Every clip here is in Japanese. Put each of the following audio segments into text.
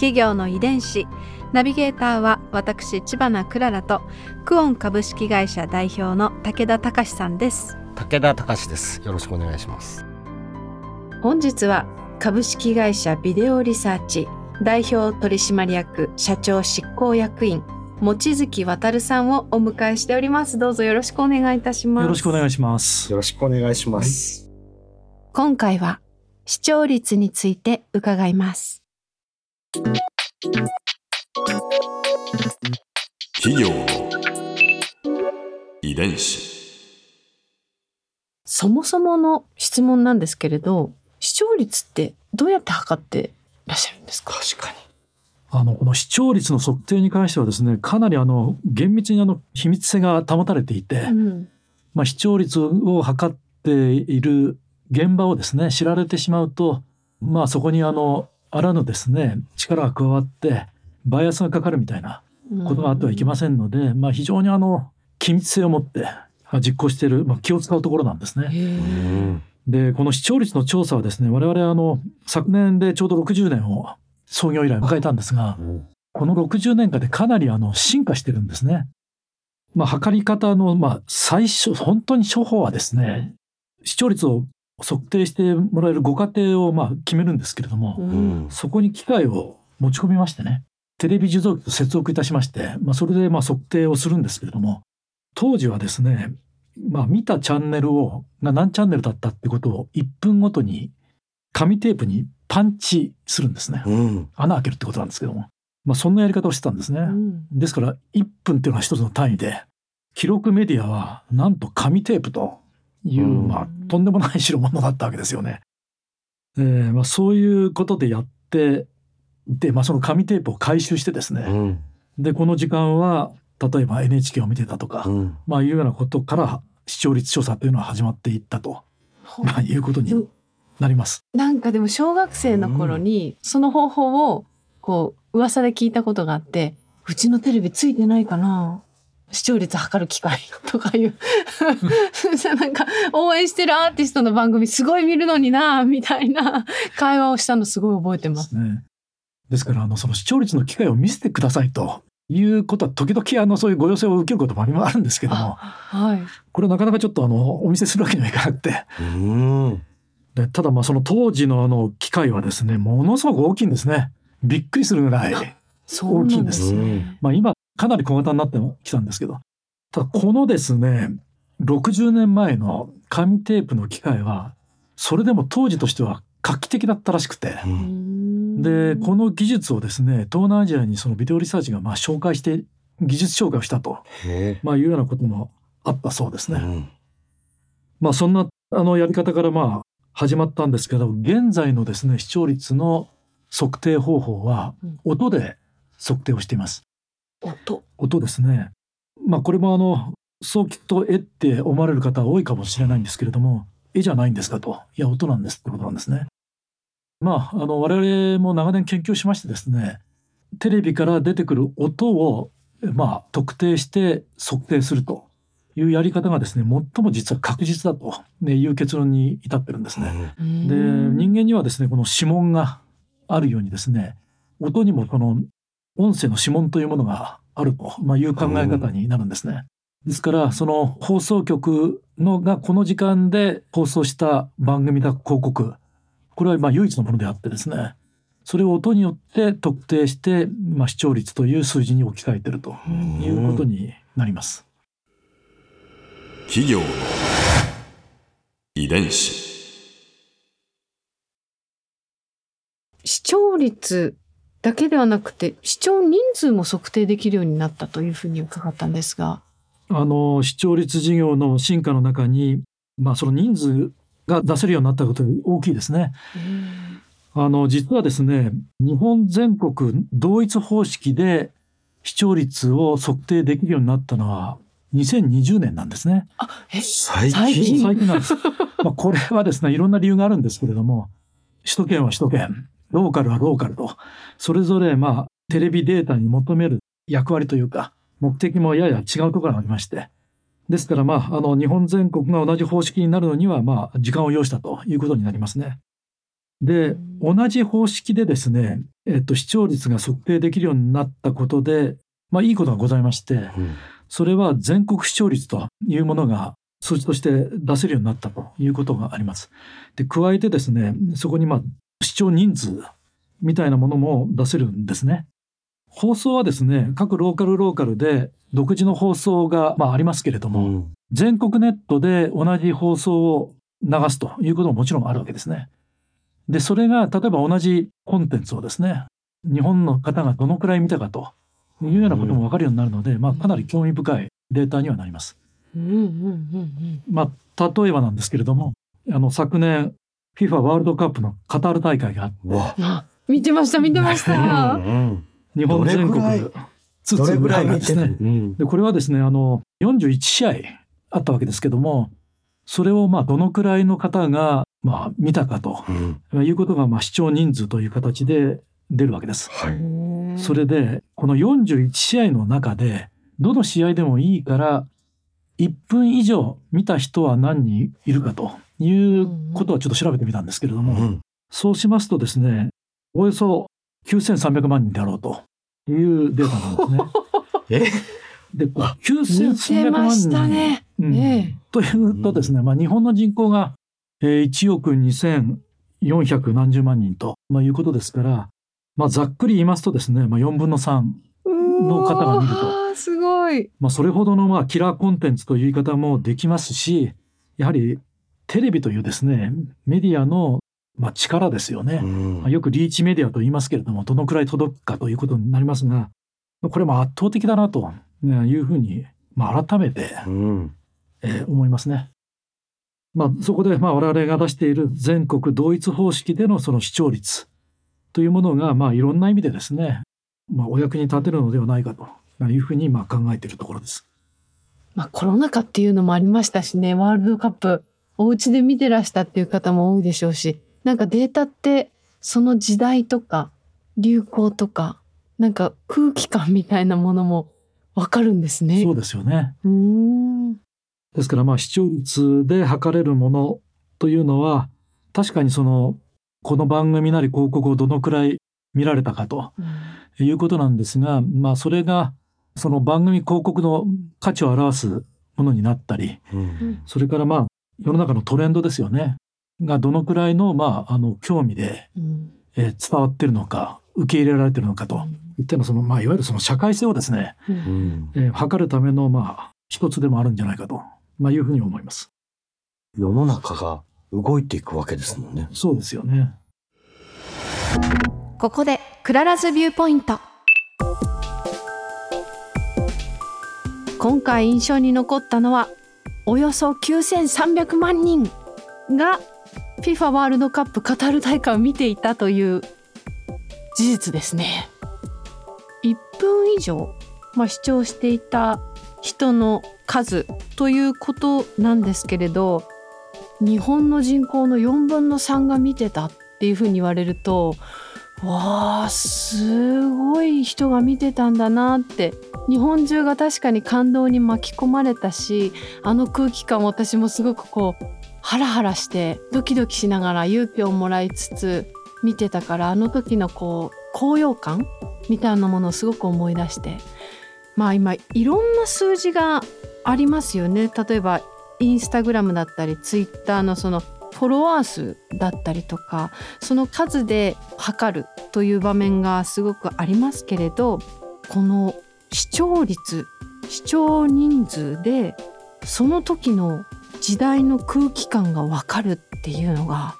企業の遺伝子。ナビゲーターは私千葉なクララとクオン株式会社代表の武田隆さんです。武田隆です。よろしくお願いします。本日は株式会社ビデオリサーチ代表取締役社長執行役員望月渉さんをお迎えしております。どうぞよろしくお願いいたします。よろしくお願いします。よろしくお願いします、今回は視聴率について伺います企業の遺伝子。そもそもの質問なんですけれど視聴率ってどうやって測っていらっしゃるんですか？確かに。あのこの視聴率の測定に関してはですね、かなりあの厳密にあの秘密性が保たれていて、うん。まあ視聴率を測っている現場をですね知られてしまうと、まあそこにあのあらぬですね力が加わってバイアスがかかるみたいなことがあってはいけませんので、まあ非常にあの機密性を持ってまあ実行している、まあ、気を使うところなんですね。でこの視聴率の調査はですね我々あの昨年でちょうど60年を創業以来迎えたんですがこの60年間でかなりあの進化してるんですね。まあ、測り方の、まあ、最初本当に初歩はですね視聴率を測定してもらえるご家庭をまあ決めるんですけれども、うん。そこに機械を持ち込みましてねテレビ受像機と接続いたしまして、まあ、それでまあ測定をするんですけれども当時はですね、まあ、見たチャンネルをが何チャンネルだったってことを1分ごとに紙テープにパンチするんですね。うん。穴開けるってことなんですけども、まあ、そんなやり方をしてたんですね。うん。ですから1分っていうのは一つの単位で記録メディアはなんと紙テープという、うん。まあ、とんでもない代物だったわけですよね。えーまあ、そういうことでやってで、まあ、その紙テープを回収してですね、うん。でこの時間は例えば NHK を見てたとか、うん。まあ、いうようなことから視聴率調査というのは始まっていったと、まあ、いうことになります。なんかでも小学生の頃にその方法をこう噂で聞いたことがあってうちのテレビついてないかな視聴率測る機会とかいう なんか応援してるアーティストの番組すごい見るのになみたいな会話をしたのすごい覚えてます。ね。ですからあのその視聴率の機会を見せてくださいということは時々あのそういうご要請を受けることもあるんですけどもはい。これなかなかちょっとあのお見せするわけにはいかなくてうんでただまあその当時のあの機械はですねものすごく大きいんですねびっくりするぐらい、そうなんですね。まあ、今かなり小型になってきたんですけどただこのですね60年前の紙テープの機械はそれでも当時としては画期的だったらしくて。うんでこの技術をですね東南アジアにそのビデオリサーチがまあ紹介して技術紹介をしたと、まあ、いうようなこともあったそうですね。うんまあそんなあのやり方からまあ始まったんですけど現在のですね視聴率の測定方法はうん音で測定をしています。音。音ですね。まあこれもあのそうきっと絵って思われる方は多いかもしれないんですけれども絵じゃないんですかといや音なんですってことなんですね。まああの我々も長年研究しましてですねテレビから出てくる音をまあ特定して測定するというやり方がですね最も実は確実だとねいう結論に至ってるんですね。で人間にはですねこの指紋があるようにですね音にもこの音声の指紋というものがあると、まあ、いう考え方になるんですね。ですからその放送局のがこの時間で放送した番組だ広告これはまあ唯一のものであってですねそれを音によって特定して、まあ、視聴率という数字に置き換えているということになります。企業の遺伝子。視聴率だけではなくて視聴人数も測定できるようになったというふうに伺ったんですが。あの視聴率事業の進化の中に、まあ、その人数が出せるようになったことが大きいですね。あの実はですね日本全国同一方式で視聴率を測定できるようになったのは2020年なんですね。最近最近なんです。まあこれはですねいろんな理由があるんですけれども首都圏は首都圏ローカルはローカルとそれぞれまあテレビデータに求める役割というか目的もやや違うところがありましてですからまああの日本全国が同じ方式になるのにはまあ時間を要したということになりますね。で同じ方式でですね、えっと、視聴率が測定できるようになったことで、まあ、いいことがございましてうんそれは全国視聴率というものが数字として出せるようになったということがあります。で加えてですねそこにまあ視聴人数みたいなものも出せるんですね。放送はですね各ローカルローカルで独自の放送がまあありますけれども、うん全国ネットで同じ放送を流すということももちろんあるわけですね。でそれが例えば同じコンテンツをですね日本の方がどのくらい見たかというようなことも分かるようになるので、まあ、かなり興味深いデータにはなります。うんうんうんまあ、例えばなんですけれどもあの昨年 FIFA ワールドカップのカタール大会があって見てました見てましうた。んうん日本全国どれぐらい？つつぐらいですねでこれはですねあの41試合あったわけですけどもそれをまあどのくらいの方がまあ見たかとうんいうことがまあ視聴人数という形で出るわけです。はいそれでこの41試合の中でどの試合でもいいから1分以上見た人は何人いるかということをちょっと調べてみたんですけれども、うんそうしますとですねおよそ9300万人であろうというデータなんですね。え？でこう見て9300ま万したね。人、うんえというとですね、まあ、日本の人口が、えー1億2400何十万人と、まあ、いうことですから、まあ、ざっくり言いますとですね、まあ、4分の3、え。の方が見るとすごい。まあ、それほどのまあキラーコンテンツという言い方もできますしやはりテレビというですねメディアのまあ力ですよね。うんまあよくリーチメディアと言いますけれどもどのくらい届くかということになりますがこれも圧倒的だなというふうに、まあ、改めて、うんえー思いますね。まあ、そこでまあ我々が出している全国同一方式でのその視聴率というものがまあいろんな意味でですね、まあ、お役に立てるのではないかというふうにまあ考えているところです。まあコロナ禍っていうのもありましたしね、ワールドカップお家で見てらしたっていう方も多いでしょうし、なんかデータってその時代とか流行とか、なんか空気感みたいなものもわかるんですね。そうですよね。うーん。ですからまあ視聴率で測れるものというのは確かにそのこの番組なり広告をどのくらい見られたかということなんですが、まあ、それがその番組広告の価値を表すものになったりうんそれからまあ世の中のトレンドですよねがどのくらいのまああの興味で、うんえー伝わってるのか受け入れられてるのかといったようなその、まあ、いわゆるその社会性をですね、ううんんえー測るためのまあ一つでもあるんじゃないかと、まあ、いうふうに思います。世の中が動いていくわけですもんね。そうですよね。ここで Clara's Viewpoint 今回印象に残ったのはおよそ9300万人が FIFA ワールドカップカタール大会を見ていたという事実ですね。1分以上、まあ、視聴していた人の数ということなんですけれど日本の人口の4分の3が見てたっていうふうに言われるとわあすごい人が見てたんだなって日本中が確かに感動に巻き込まれたしあの空気感私もすごくこうハラハラしてドキドキしながら勇気をもらいつつ見てたからあの時のこう高揚感みたいなものをすごく思い出してまあ今いろんな数字がありますよね。例えばインスタグラムだったりツイッターのそのフォロワー数だったりとかその数で測るという場面がすごくありますけれどこの視聴率視聴人数でその時の時代の空気感がわかるっていうのが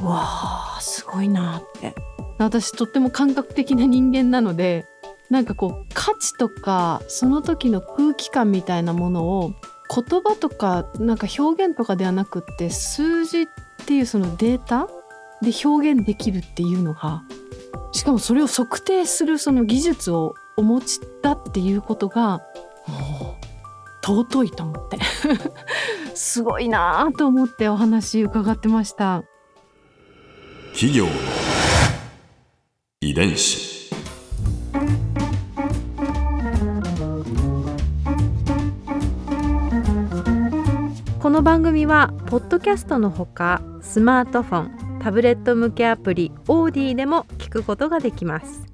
うわあすごいなって。私とっても感覚的な人間なのでなんかこう価値とかその時の空気感みたいなものを言葉とかなんか表現とかではなくって数字っていうそのデータで表現できるっていうのがしかもそれを測定するその技術をお持ちだっていうことがもう尊いと思って。すごいなと思ってお話伺ってました。企業の遺伝子。この番組はポッドキャストのほかスマートフォンタブレット向けアプリオーディでも聞くことができます